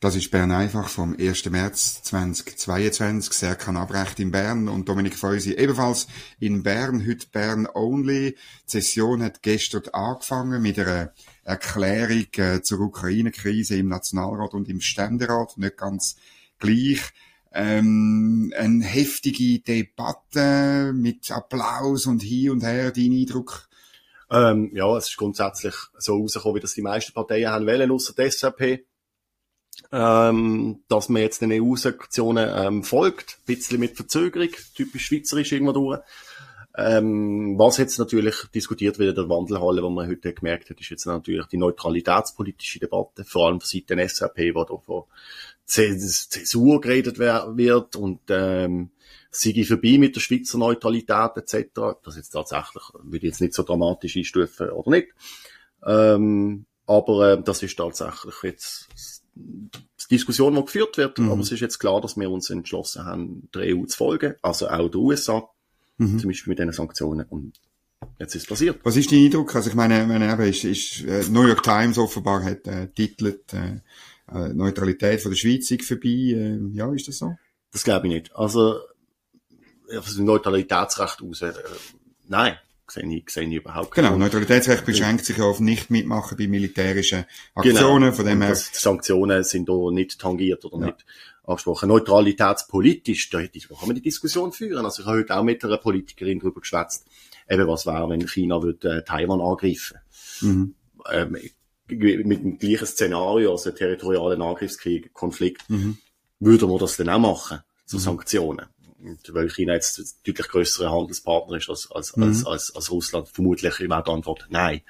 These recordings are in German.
Das ist Bern einfach vom 1. März 2022. Serkan Abrecht in Bern und Dominik Feusi ebenfalls in Bern. Heute Bern only. Die Session hat gestern angefangen mit einer Erklärung äh, zur Ukraine-Krise im Nationalrat und im Ständerat. Nicht ganz gleich. Ähm, eine heftige Debatte mit Applaus und hier und her. Dein Eindruck? Ähm, ja, es ist grundsätzlich so rausgekommen, wie das die meisten Parteien haben wollen, außer die SVP ähm, dass man jetzt den EU-Sanktionen ähm, folgt, ein bisschen mit Verzögerung, typisch schweizerisch irgendwo durch. Ähm, was jetzt natürlich diskutiert wird in der Wandelhalle, wo man heute gemerkt hat, ist jetzt natürlich die neutralitätspolitische Debatte, vor allem von Seiten SAP, wo da von Zäsur geredet wird und ähm, sei vorbei mit der Schweizer Neutralität etc. Das jetzt tatsächlich, würde ich jetzt nicht so dramatisch einstufen oder nicht. Ähm, aber äh, das ist tatsächlich jetzt Diskussion, die geführt wird. Mhm. Aber es ist jetzt klar, dass wir uns entschlossen haben, der EU zu folgen, also auch der USA, mhm. zum Beispiel mit diesen Sanktionen. Und jetzt ist es passiert. Was ist dein Eindruck? Also ich meine, meine eben ist, ist äh, New York Times offenbar hat äh, titelt äh, äh, Neutralität von der Schweiz vorbei. Äh, ja, ist das so? Das glaube ich nicht. Also, also Neutralitätsrecht aus. Äh, nein, sehe ich, sehe ich überhaupt Genau, Neutralitätsrecht beschränkt sich auf Nicht-Mitmachen bei militärischen Aktionen. Genau. Von dem her. Sanktionen sind da nicht tangiert oder ja. nicht angesprochen. Neutralitätspolitisch, da, kann man die Diskussion führen. Also ich habe heute auch mit einer Politikerin darüber geschwätzt, eben was wäre, wenn China würde, äh, Taiwan angreifen. Mhm. Ähm, mit dem gleichen Szenario, also territorialen Angriffskrieg, Konflikt, mhm. würde man das dann auch machen, zu mhm. Sanktionen weil China jetzt deutlich größere Handelspartner ist als, als, mhm. als, als, als Russland, vermutlich immer die Antwort nein.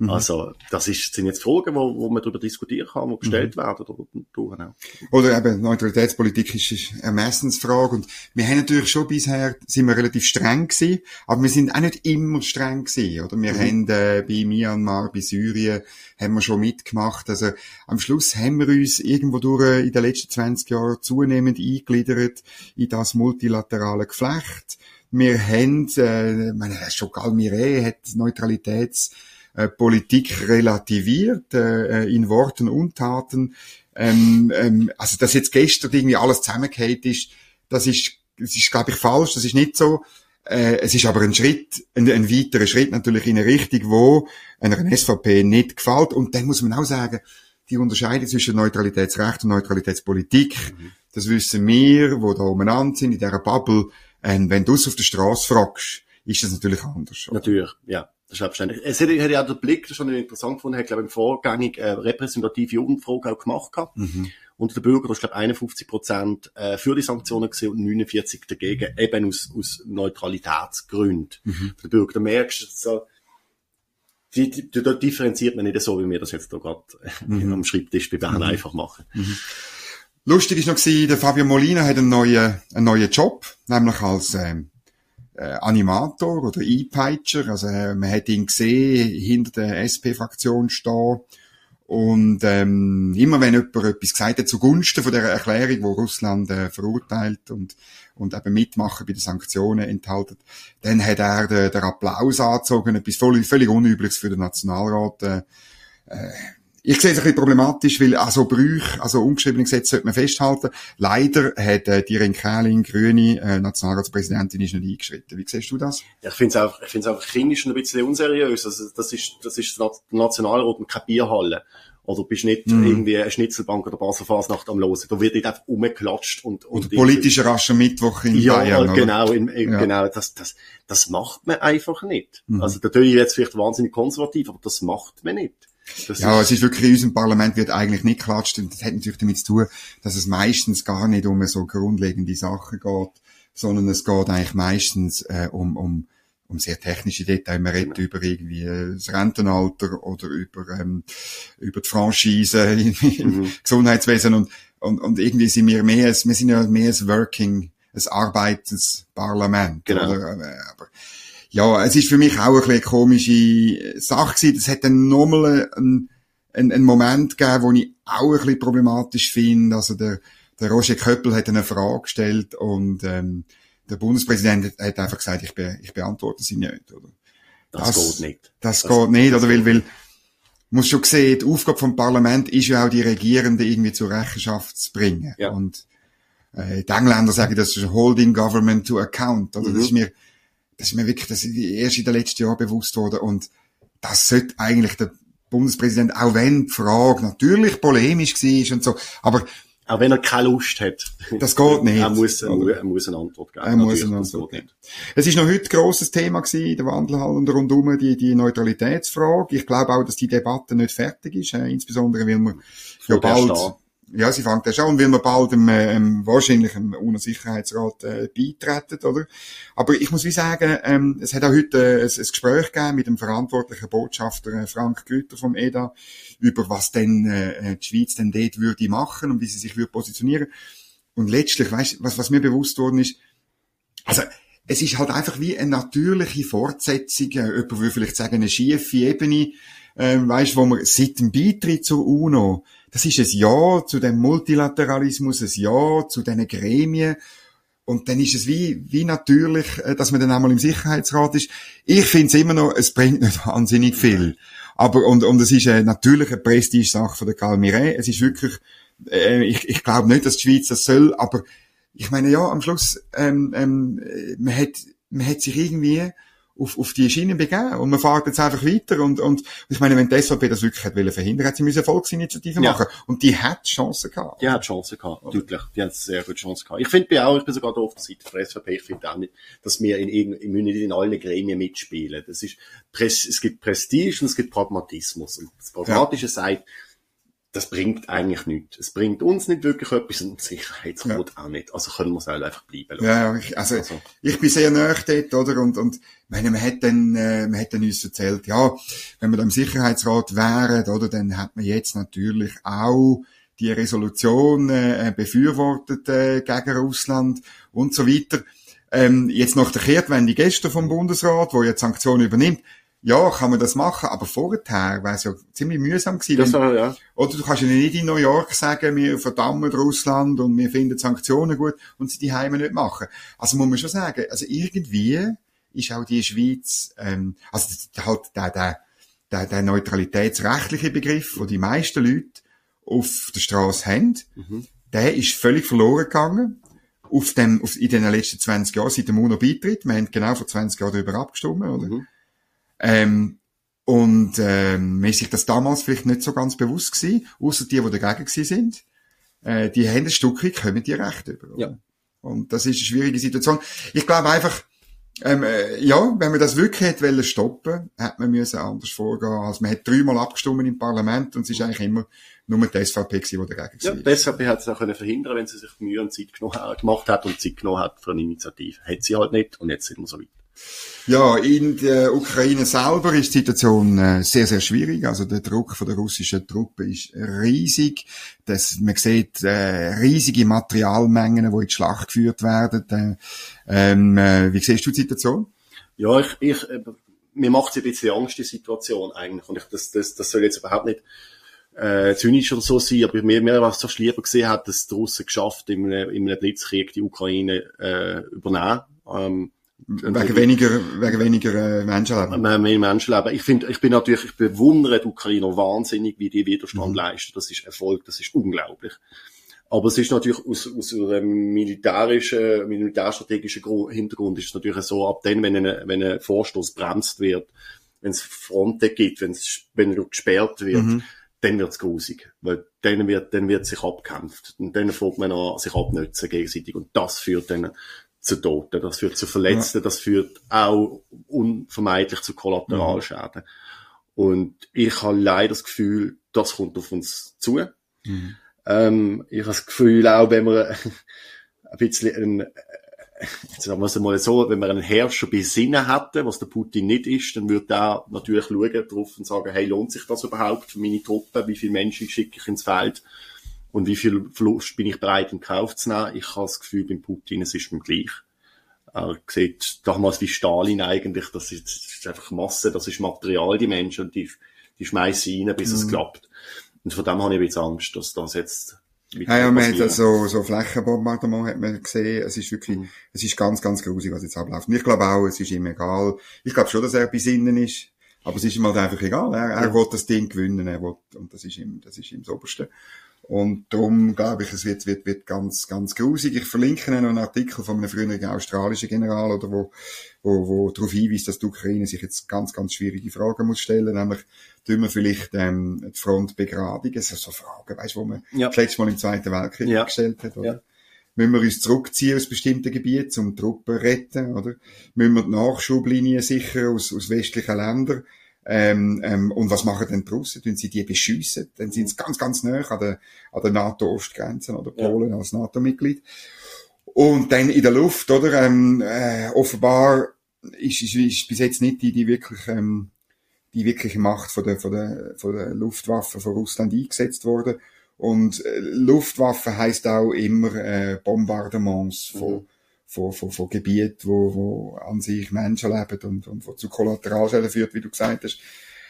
Mhm. Also, das ist, sind jetzt Fragen, wo, wo man darüber diskutieren kann, die gestellt mhm. werden oder auch. Oder eben, Neutralitätspolitik ist eine Ermessensfrage und wir haben natürlich schon bisher, sind wir relativ streng gewesen, aber wir sind auch nicht immer streng gewesen, oder? Wir mhm. haben, äh, bei Myanmar, bei Syrien, haben wir schon mitgemacht, also, am Schluss haben wir uns irgendwo durch äh, in den letzten 20 Jahren zunehmend eingegliedert in das multilaterale Geflecht. Wir haben, äh, meine, schon Galmire hat Neutralitäts äh, Politik relativiert, äh, in Worten und Taten. Ähm, ähm, also, dass jetzt gestern irgendwie alles zusammengehört ist, das ist, das ist, glaube ich, falsch, das ist nicht so. Äh, es ist aber ein Schritt, ein, ein weiterer Schritt natürlich in eine Richtung, wo einer SVP nicht gefällt. Und dann muss man auch sagen, die Unterscheidung zwischen Neutralitätsrecht und Neutralitätspolitik, mhm. das wissen wir, wo da umeinander sind, in dieser Bubble. Ähm, wenn du es auf der Straße fragst, ist das natürlich anders. Oder? Natürlich, ja. Das ist selbstverständlich. Es hätte, hätte ja der Blick, das ist schon interessant gefunden, hat, glaube ich, im Vorgängig äh, repräsentative Jugendfrage auch gemacht gehabt. Mhm. Und der Bürger, das ist, glaube ich, 51 Prozent äh, für die Sanktionen gesehen und 49 dagegen, eben aus, aus Neutralitätsgründen. Mhm. Der Bürger, da merkst du, so, die, die, da differenziert man nicht so, wie wir das jetzt da gerade mhm. am Schreibtisch bei Bern mhm. einfach machen. Mhm. Lustig ist noch gewesen, der Fabio Molina hat einen neuen, einen neuen Job, nämlich als ähm, äh, Animator oder E-Peitscher. Also äh, man hat ihn gesehen, hinter der SP-Fraktion stehen. Und ähm, immer wenn jemand etwas gesagt hat zugunsten von der Erklärung, wo Russland äh, verurteilt und und eben mitmachen bei den Sanktionen enthalten, dann hat er den, den Applaus angezogen, etwas völlig, völlig Unübliches für den Nationalrat. Äh, äh, ich sehe es ein bisschen problematisch, weil also Brüche, also ungeschriebene Gesetze sollte man festhalten. Leider hat äh, die Renkählin, grüne äh, Nationalratspräsidentin, ist nicht eingeschritten. Wie siehst du das? Ja, ich finde es einfach, ich finde es einfach klinisch ein bisschen unseriös. Also, das ist, das ist Nationalrat und keine Bierhalle. Oder bist nicht mm. irgendwie eine Schnitzelbank oder Baselfasnacht am Losen. Da wird nicht einfach umgeklatscht und, und. Oder politischer rascher Mittwoch in ja, Bayern. Ja, genau, in, in, ja. genau, das, das, das macht man einfach nicht. Mm. Also, ich jetzt vielleicht wahnsinnig konservativ, aber das macht man nicht. Das ja, es ist wirklich, in unserem Parlament wird eigentlich nicht geklatscht und das hat natürlich damit zu tun, dass es meistens gar nicht um so grundlegende Sachen geht, sondern es geht eigentlich meistens äh, um, um, um sehr technische Details. Man redet über irgendwie das Rentenalter oder über, ähm, über die Franchise im mhm. Gesundheitswesen und, und, und irgendwie sind wir mehr, wir sind ja mehr ein Working, ein arbeitendes Parlament. Genau. Oder? Aber, ja, es ist für mich auch ein bisschen eine komische Sache gewesen. Es hat dann nochmal einen, einen, einen Moment gegeben, wo ich auch ein bisschen problematisch finde. Also der, der Roger Köppel hat eine Frage gestellt und ähm, der Bundespräsident hat einfach gesagt, ich, be, ich beantworte sie nicht. Oder? Das, das geht nicht. Das, das geht nicht, oder? Weil, weil, muss schon sehen, die Aufgabe vom Parlament ist ja auch die Regierenden irgendwie zur Rechenschaft zu bringen. Ja. Und äh, die Engländer sagen, das ist Holding Government to Account. Oder? Mhm. Das ist mir, das ist mir wirklich, das ist erst in den letzten Jahren bewusst worden. Und das sollte eigentlich der Bundespräsident, auch wenn die Frage natürlich polemisch war und so, aber auch wenn er keine Lust hat. Das geht nicht. Er muss, er, er muss eine Antwort geben. Er muss eine Antwort geben. Es ist noch heute ein grosses Thema gewesen, in der Wandelhalle und rundum, die, die Neutralitätsfrage. Ich glaube auch, dass die Debatte nicht fertig ist, äh, insbesondere weil wir ja bald, ja, sie fängt ja schon an, weil wir bald im, ähm, wahrscheinlich im UNO-Sicherheitsrat äh, beitreten, oder? Aber ich muss wie sagen, ähm, es hat auch heute äh, ein, ein Gespräch gegeben mit dem verantwortlichen Botschafter äh, Frank Güter vom EDA über was denn äh, die Schweiz denn dort würde machen und wie sie sich würde positionieren. Und letztlich, weißt, was, was mir bewusst worden ist, also es ist halt einfach wie eine natürliche Fortsetzung, äh, jemand würde vielleicht sagen, eine schiefe Ebene, äh, weißt, wo man seit dem Beitritt zur UNO das ist ein Ja zu dem Multilateralismus, ein Ja zu diesen Gremien. Und dann ist es wie, wie natürlich, äh, dass man dann einmal im Sicherheitsrat ist. Ich finde es immer noch, es bringt nicht wahnsinnig viel. Aber, und, und es ist eine natürliche Prestige-Sache von der Karl Miret. Es ist wirklich, äh, ich, ich glaube nicht, dass die Schweiz das soll, aber ich meine, ja, am Schluss, ähm, ähm, man hat, man hat sich irgendwie, auf, auf die Schiene begeben. Und man fährt jetzt einfach weiter. Und, und ich meine, wenn die SVP das wirklich hat wollen verhindern, hat sie müssen Volksinitiative ja. machen. Und die hat Chancen gehabt. Die hat Chancen gehabt, oder? deutlich. Die hat sehr gute Chancen gehabt. Ich finde auch, ich bin sogar auf der Seite der SVP. Ich finde auch nicht, dass wir in, in, in, in allen Gremien mitspielen. Das ist, es gibt Prestige und es gibt Pragmatismus. Und das Pragmatische ja. sagt, das bringt eigentlich nichts. Es bringt uns nicht wirklich etwas und Sicherheitsrat ja. auch nicht. Also können wir es halt einfach bleiben lassen. Ja, ich, also, also, ich bin sehr nahe dort, oder? Und, und, meine, man hat dann, äh, man hat dann uns erzählt, ja, wenn wir da im Sicherheitsrat wären, oder, dann hat man jetzt natürlich auch die Resolution äh, befürwortet äh, gegen Russland und so weiter. Ähm, jetzt nach der Kehrtwende gestern vom Bundesrat, wo jetzt Sanktionen übernimmt, ja, kann man das machen, aber vorher wäre es ja ziemlich mühsam gewesen. Das war, ja. Oder du kannst ja nicht in New York sagen, wir verdammen Russland und wir finden Sanktionen gut und sie die Heime nicht machen. Also muss man schon sagen, also irgendwie ist auch die Schweiz, ähm, also halt der, der, der, der neutralitätsrechtliche Begriff, wo die meisten Leute auf der Straße haben, mhm. der ist völlig verloren gegangen. Auf dem, auf, in den letzten 20 Jahren, seit dem UNO-Beitritt. Wir haben genau vor 20 Jahren darüber abgestimmt, oder? Mhm. Ähm, und ähm, mir ist sich das damals vielleicht nicht so ganz bewusst gewesen, außer die, die dagegen gewesen sind. Äh, die haben ein Stückchen, kommen die Recht über. Ja. Und das ist eine schwierige Situation. Ich glaube einfach, ähm, äh, ja, wenn man das wirklich hätte wollen stoppen, hätte man müssen anders vorgehen. Also man hat dreimal abgestimmt im Parlament und es ist eigentlich immer nur die SVP gewesen, die dagegen ja, war. Die SVP hat es auch können verhindern, wenn sie sich Mühe und Zeit genommen gemacht hat und Zeit genommen hat für eine Initiative. Hat sie halt nicht und jetzt sind wir so weit. Ja, in der Ukraine selber ist die Situation äh, sehr, sehr schwierig. Also der Druck von der russischen Truppe ist riesig. Das, man sieht äh, riesige Materialmengen, die in die Schlacht geführt werden. Äh, ähm, äh, wie siehst du die Situation? Ja, ich, ich äh, mir macht es ein bisschen Angst, die Situation eigentlich. Und ich, das, das, das soll jetzt überhaupt nicht äh, zynisch oder so sein, aber mir, mir was fast lieber gesehen hat, dass die Russen geschafft, in einem, in einem Blitzkrieg die Ukraine äh, übernehmen. Ähm, Wegen weniger, wegen weniger äh, Menschenleben. Mehr Menschenleben. Ich finde, ich bin natürlich, ich bewundere die Ukrainer wahnsinnig, wie die Widerstand mhm. leisten. Das ist Erfolg, das ist unglaublich. Aber es ist natürlich aus, aus einem militärischen, militärstrategischen Hintergrund ist es natürlich so, ab dann, wenn ein, wenn ein Vorstoß bremst wird, wenn es Fronten gibt, wenn es, wenn er gesperrt wird, mhm. dann wird's grusig. Weil dann wird, dann wird sich abkämpft. Und dann fängt man an, sich abnützen gegenseitig. Und das führt dann zu Toten, das führt zu Verletzten, ja. das führt auch unvermeidlich zu Kollateralschäden. Mhm. Und ich habe leider das Gefühl, das kommt auf uns zu. Mhm. Ähm, ich habe das Gefühl, auch wenn wir ein bisschen ein, sagen wir es mal so, wenn wir einen Herrscher bei Sinnen hätten, was der Putin nicht ist, dann würde er natürlich schauen drauf und sagen, hey, lohnt sich das überhaupt für meine Truppen? Wie viele Menschen schicke ich ins Feld? Und wie viel Verlust bin ich bereit in Kauf zu nehmen? Ich habe das Gefühl, beim Putin, es ist mir gleich. Er sieht damals wie Stalin eigentlich, das ist, das ist einfach Masse, das ist Material, die Menschen, und die, die schmeißen rein, bis mhm. es klappt. Und von dem habe ich bisschen Angst, dass das jetzt ja, ja, man hat so, so Flächenbombardement hat man gesehen. Es ist wirklich, mhm. es ist ganz, ganz grusig, was jetzt abläuft. Und ich glaube auch, es ist ihm egal. Ich glaube schon, dass er besinnen ist. Aber es ist ihm halt einfach egal. Er, er ja. will das Ding gewinnen, er will, und das ist ihm, das ist ihm das Oberste. Und darum glaube ich, es wird, wird, wird ganz, ganz grusig. Ich verlinke noch einen Artikel von einem früheren australischen General, oder wo, wo, wo darauf hinweist, dass die Ukraine sich jetzt ganz, ganz schwierige Fragen muss stellen, nämlich, tun wir vielleicht, ähm, die Front begradigen? So, so Fragen, weißt du, wo man ja. das letzte Mal im Zweiten Weltkrieg ja. gestellt hat, oder? Ja. Müssen wir uns zurückziehen aus bestimmten Gebieten, um Truppen retten, oder? Müssen wir die Nachschublinien sichern aus, aus westlichen Ländern? Ähm, ähm, und was machen denn die Russen? Tun sie die beschiessen? Dann sind sie ganz, ganz nah an der, an der NATO-Ostgrenze oder Polen ja. als NATO-Mitglied. Und dann in der Luft, oder? Ähm, äh, offenbar ist, ist, ist bis jetzt nicht die, die wirklich, ähm, die wirkliche Macht von der, von der, von der Luftwaffe von Russland eingesetzt worden. Und äh, Luftwaffe heißt auch immer äh, Bombardements von, mhm von, von, von Gebieten, wo, wo an sich Menschen leben und, und wo zu Kollateralschäden führt, wie du gesagt hast.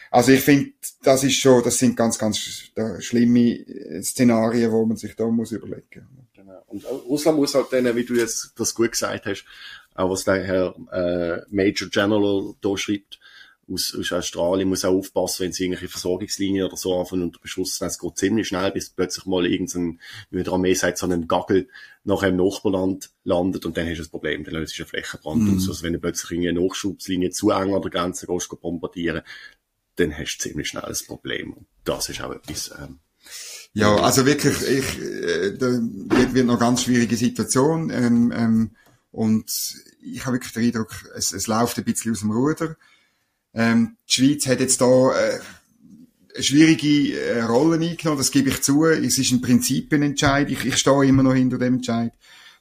Also ich finde, das ist schon, das sind ganz, ganz schlimme Szenarien, wo man sich da muss überlegen. Genau. Und Russland muss halt dann, wie du jetzt das gut gesagt hast, auch was der Herr äh, Major General da schreibt, aus, aus Australien muss auch aufpassen, wenn sie irgendwelche Versorgungslinien oder so anfangen unter Beschuss sind. Es geht ziemlich schnell, bis plötzlich mal irgendein, wie der Armee sagt, so ein Gagel nach einem Nachbarland landet und dann hast du das Problem, dann löst sich ein Flächenbrand mm. aus. Also wenn du plötzlich eine Nachschubslinie zu eng an der Grenze gehst, bombardieren, dann hast du ziemlich schnell ein Problem. Und das ist auch etwas, ähm, ja, also wirklich, ich, äh, da wird, wird noch ganz schwierige Situation, ähm, ähm, und ich habe wirklich den Eindruck, es, es läuft ein bisschen aus dem Ruder. Ähm, die Schweiz hat jetzt da äh, eine schwierige äh, Rolle eingenommen, das gebe ich zu. Es ist ein Prinzipienentscheid. Ich, ich stehe immer noch hinter dem Entscheid,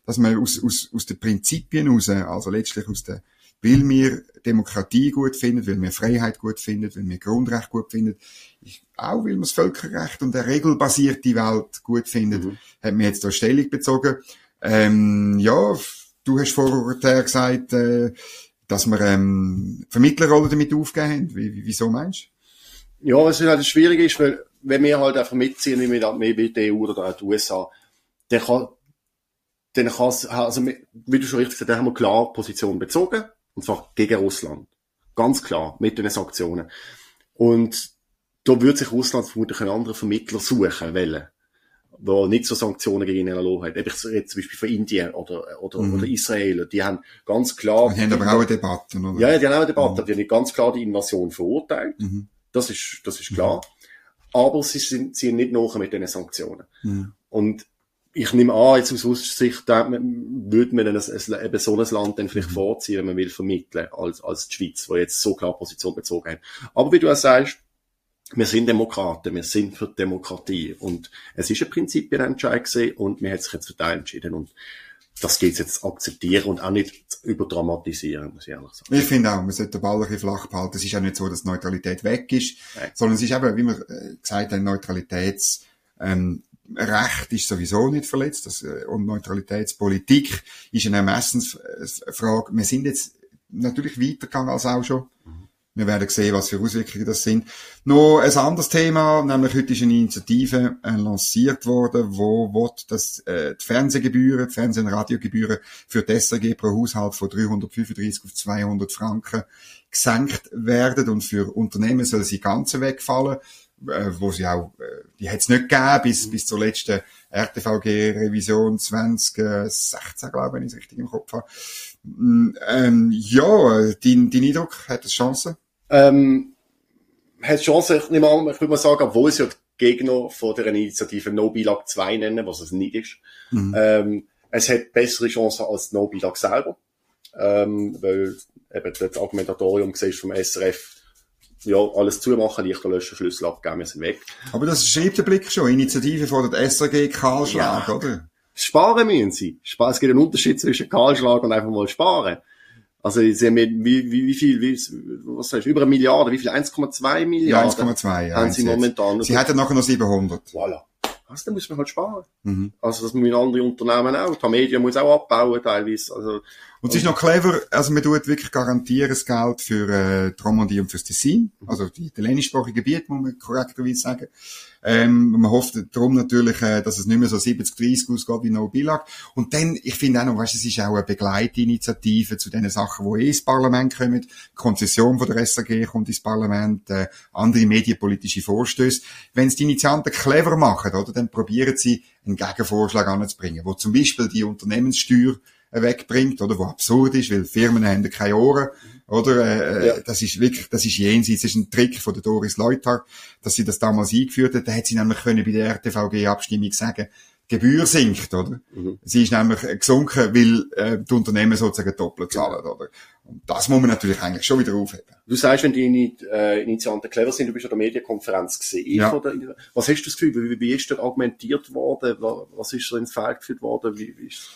dass man aus, aus, aus den Prinzipien raus, also letztlich aus der, weil wir Demokratie gut finden, weil wir Freiheit gut finden, weil wir Grundrecht gut finden, ich, auch weil wir das Völkerrecht und eine regelbasierte Welt gut finden, mhm. hat mir jetzt da Stellung bezogen. Ähm, ja, du hast vorher gesagt, äh, dass wir ähm, Vermittlerrolle damit aufgegeben haben. Wie, wieso meinst du? Ja, was halt schwierig ist, weil wenn wir halt einfach mitziehen, wie mit, mit der EU oder auch den USA, dann kann dann kann also wie du schon richtig gesagt hast, haben wir klar Position bezogen, und zwar gegen Russland. Ganz klar, mit den Sanktionen. Und da würde sich Russland vermutlich einen anderen Vermittler suchen wollen wo nicht so Sanktionen gegen ihn erlassen hat. Ich rede zum Beispiel von Indien oder, oder, mhm. oder Israel. Die haben ganz klar... Die haben aber auch eine Debatte, oder? Ja, die haben auch eine Debatte. Mhm. Die haben ganz klar die Invasion verurteilt. Mhm. Das ist, das ist klar. Aber sie sind, ziehen nicht nach mit diesen Sanktionen. Mhm. Und ich nehme an, jetzt aus Aussicht, würde man ein, eben so ein Land dann vielleicht mhm. vorziehen, wenn man will vermitteln, als, als die Schweiz, wo jetzt so klar Position bezogen hat. Aber wie du auch sagst, wir sind Demokraten, wir sind für Demokratie. Und es ist ein Prinzipienentscheid gewesen und wir haben sich jetzt für den entschieden. Und das geht jetzt akzeptieren und auch nicht überdramatisieren, muss ich ehrlich sagen. Ich finde auch, man sollte den Ball ein bisschen flach behalten. Es ist ja nicht so, dass Neutralität weg ist, Nein. sondern es ist eben, wie wir äh, gesagt haben, Neutralitäts, ähm, Recht ist sowieso nicht verletzt das, äh, und Neutralitätspolitik ist eine Ermessensfrage. Wir sind jetzt natürlich weitergegangen als auch schon. Mhm. Wir werden sehen, was für Auswirkungen das sind. Noch ein anderes Thema, nämlich heute ist eine Initiative äh, lanciert worden, wo wird, dass äh, die Fernsehgebühren, die Fernseh- und Radiogebühren für die SRG pro Haushalt von 335 auf 200 Franken gesenkt werden und für Unternehmen soll sie ganz wegfallen, äh, wo sie auch, äh, die hat es nicht gegeben bis, bis zur letzten RTVG-Revision 2016, glaube ich, wenn ich es richtig im Kopf habe. Mm, ähm, ja, dein, dein Eindruck, hat es Chancen? Ähm, hat Chancen, ich nehme an, ich würde mal sagen, obwohl sie ja die Gegner von der Initiative No Bilag 2 nennen, was es nicht ist. Mhm. Ähm, es hat bessere Chancen als No Bilag selber, ähm, weil eben das Argumentatorium vom SRF ja, alles zumachen, Lichter löschen, Schlüssel abgeben, wir sind weg. Aber das schreibt der Blick schon. Initiative von der SRG Kahlschlag, ja. oder? Sparen müssen sie. Es gibt einen Unterschied zwischen Kahlschlag und einfach mal sparen. Also, sie haben wie, wie, wie viel, wie, was sagst du, über eine Milliarde, wie viel? 1,2 Milliarden? Ja, 1,2, ja. Haben sie momentan. Sie hätten nachher noch 700. Voilà. Also, dann muss man halt sparen. Mhm. Also, das müssen andere Unternehmen auch. Die Medien muss auch abbauen, teilweise. Also, Und es ist noch clever, also man tut wirklich garantieren das Geld für äh, die und fürs Tessin, also die italienischsprachigen Gebiete, muss man korrekterweise sagen. Ähm, man hofft darum natürlich, äh, dass es nicht mehr so 70-30 ausgeht wie No Bilag. Und dann, ich finde auch noch, weißt, es ist auch eine Begleitinitiative zu den Sachen, die eh ins Parlament kommen. Konzession von der SAG kommt ins Parlament, äh, andere medienpolitische Vorstöße. Wenn es die Initianten clever machen, oder, dann probieren sie, einen Gegenvorschlag anzubringen, wo zum Beispiel die Unternehmenssteuer wegbringt, oder, wo absurd ist, weil Firmen haben keine Ohren, oder, äh, ja. das ist wirklich, das ist jenseits, das ist ein Trick von der Doris Leuthard, dass sie das damals eingeführt hat, da hat sie nämlich können bei der RTVG-Abstimmung sagen, Gebühr sinkt, oder? Mhm. Sie ist nämlich gesunken, weil äh, die Unternehmen sozusagen doppelt zahlen, oder? Und das muss man natürlich eigentlich schon wieder aufheben. Du sagst, wenn die äh, Initianten clever sind, du bist an der Medienkonferenz gesehen. Ja. Oder, was hast du das Gefühl? Wie, wie ist dort argumentiert worden? Was ist so ins Feld geführt worden? Wie, wie ist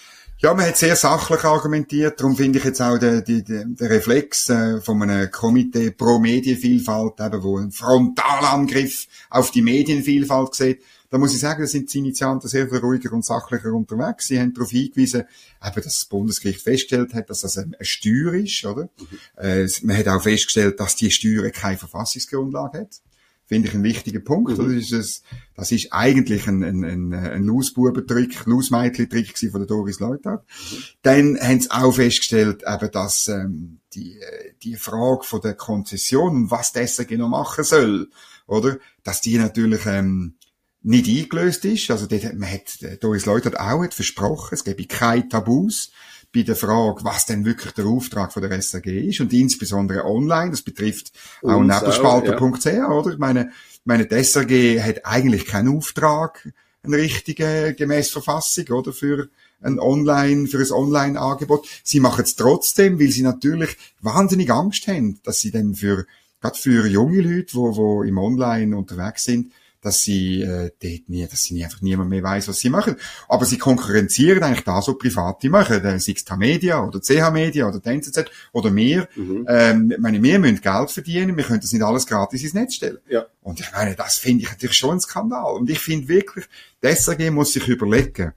ja, man hat sehr sachlich argumentiert. Darum finde ich jetzt auch den, den, den Reflex äh, von einem Komitee pro Medienvielfalt, eben, wo ein Frontalangriff auf die Medienvielfalt sieht. Da muss ich sagen, da sind die Initianten sehr viel ruhiger und sachlicher unterwegs. Sie haben darauf hingewiesen, eben, dass das Bundesgericht festgestellt hat, dass das eine Steuer ist, oder? Mhm. Äh, man hat auch festgestellt, dass die Steuer keine Verfassungsgrundlage hat finde ich ein wichtiger Punkt. Mhm. Das, ist ein, das ist eigentlich ein, ein, ein, ein Lausbubentrick, Lausmeitli-Trick von der Doris Leuthard. Mhm. Dann haben sie auch festgestellt, eben, dass ähm, die, die Frage von der Konzession, was das genau machen soll, oder, dass die natürlich ähm, nicht eingelöst ist. Also dort, man hat, Doris Leuthard auch hat versprochen, es gebe keine Tabus bei der Frage, was denn wirklich der Auftrag von der SAG ist und insbesondere online, das betrifft auch nebelspalter.ch, ja. oder? Ich meine, meine, die SAG hat eigentlich keinen Auftrag, einen richtigen, gemäß Verfassung, oder? Für ein Online, für ein Online-Angebot. Sie machen es trotzdem, weil sie natürlich wahnsinnig Angst haben, dass sie dann für, gerade für junge Leute, wo, wo im Online unterwegs sind, dass sie äh, dort nie, dass sie einfach niemand mehr weiß, was sie machen. Aber sie konkurrenzieren eigentlich das, was Private machen, äh, sei es Media oder CH Media oder die NZZ oder wir. Mhm. Ähm, ich meine, wir müssen Geld verdienen, wir können das nicht alles gratis ins Netz stellen. Ja. Und ich meine, das finde ich natürlich schon ein Skandal. Und ich finde wirklich, die SAG muss sich überlegen,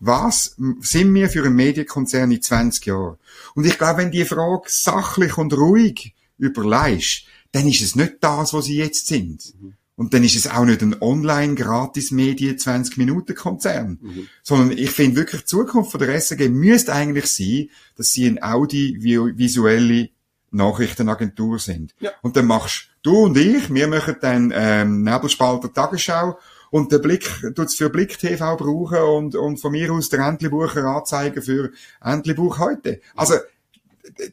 was sind wir für ein Medienkonzern in 20 Jahren? Und ich glaube, wenn die Frage sachlich und ruhig überleist, dann ist es nicht das, was sie jetzt sind. Mhm. Und dann ist es auch nicht ein Online-Gratis-Medien 20-Minuten-Konzern. Mhm. Sondern ich finde wirklich, die Zukunft von der SAG müsste eigentlich sein, dass sie eine audiovisuelle Nachrichtenagentur sind. Ja. Und dann machst du und ich, wir machen dann ähm, Nebelspalter Tagesschau und der Blick tut's für Blick TV brauchen und, und von mir aus der Entlebucher anzeigen für Entlebuch heute. Also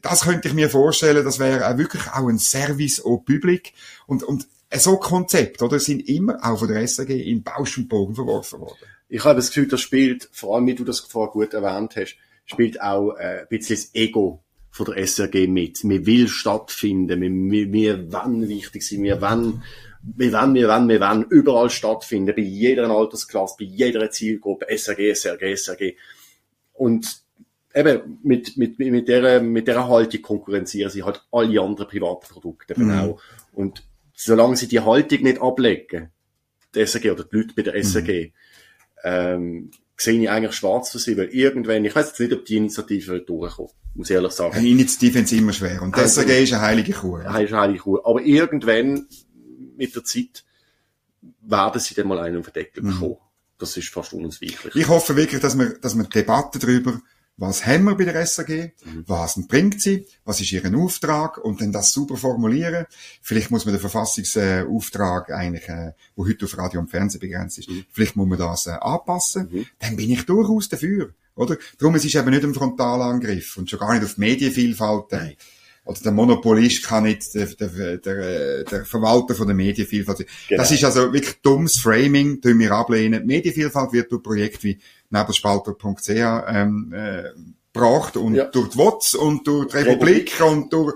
das könnte ich mir vorstellen, das wäre auch wirklich auch ein Service au Public und, und so Konzept, oder, sind immer auch von der SAG in Bausch und Bogen verworfen worden. Ich habe das Gefühl, das spielt, vor allem wie du das vorher gut erwähnt hast, spielt auch äh, ein bisschen das Ego von der SRG mit. Wir will stattfinden, wir, wir, wir wollen wichtig sein, wir wollen, wir wollen, wir wollen, wir wollen überall stattfinden, bei jeder Altersklasse, bei jeder Zielgruppe, SRG, SRG, SRG. Und eben, mit, mit, mit der, mit der Haltung konkurrenzieren sie halt alle anderen privaten Produkte mhm. auch. Und solange sie die Haltung nicht ablegen, die SAG oder die Leute bei der SAG, mhm. ähm, sehe ich eigentlich schwarz für sie, weil irgendwann, ich weiß jetzt nicht, ob die Initiative durchkommt, muss ich ehrlich sagen. Eine Initiative ist immer schwer und die also, SAG ist eine heilige Kuh. Eine heilige Kuh. Aber irgendwann, mit der Zeit, werden sie dann mal einen Verdeckel mhm. bekommen. Das ist fast unausweichlich. Ich hoffe wirklich, dass wir, dass wir Debatte darüber was haben wir bei der SAG, mhm. was bringt sie, was ist ihren Auftrag und dann das super formulieren. Vielleicht muss man den Verfassungsauftrag eigentlich, äh, wo heute auf Radio und Fernsehen begrenzt ist, mhm. vielleicht muss man das äh, anpassen. Mhm. Dann bin ich durchaus dafür, oder? Darum es ist eben nicht ein Frontalangriff und schon gar nicht auf Medienvielfalt. Äh, oder der Monopolist kann nicht der, der, der, der Verwalter von der Medienvielfalt sein. Genau. Das ist also wirklich dummes Framing, das wir ablehnen. Medienvielfalt wird durch Projekte wie nebelspalter.ch ähm, äh, gebracht und ja. durch die WOTS und durch die Republik, Republik. und durch,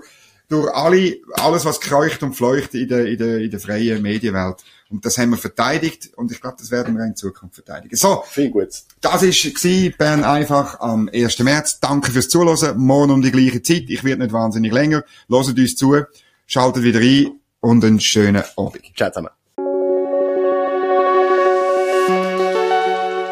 durch alle, alles, was kreucht und fleucht in der, in der, in der freien Medienwelt. Und das haben wir verteidigt und ich glaube, das werden wir in Zukunft verteidigen. So. Viel gut. Das ist Bern einfach am 1. März. Danke fürs Zuhören. Morgen um die gleiche Zeit. Ich werde nicht wahnsinnig länger. Loset uns zu. Schaltet wieder ein und einen schönen Abend. Ciao zusammen.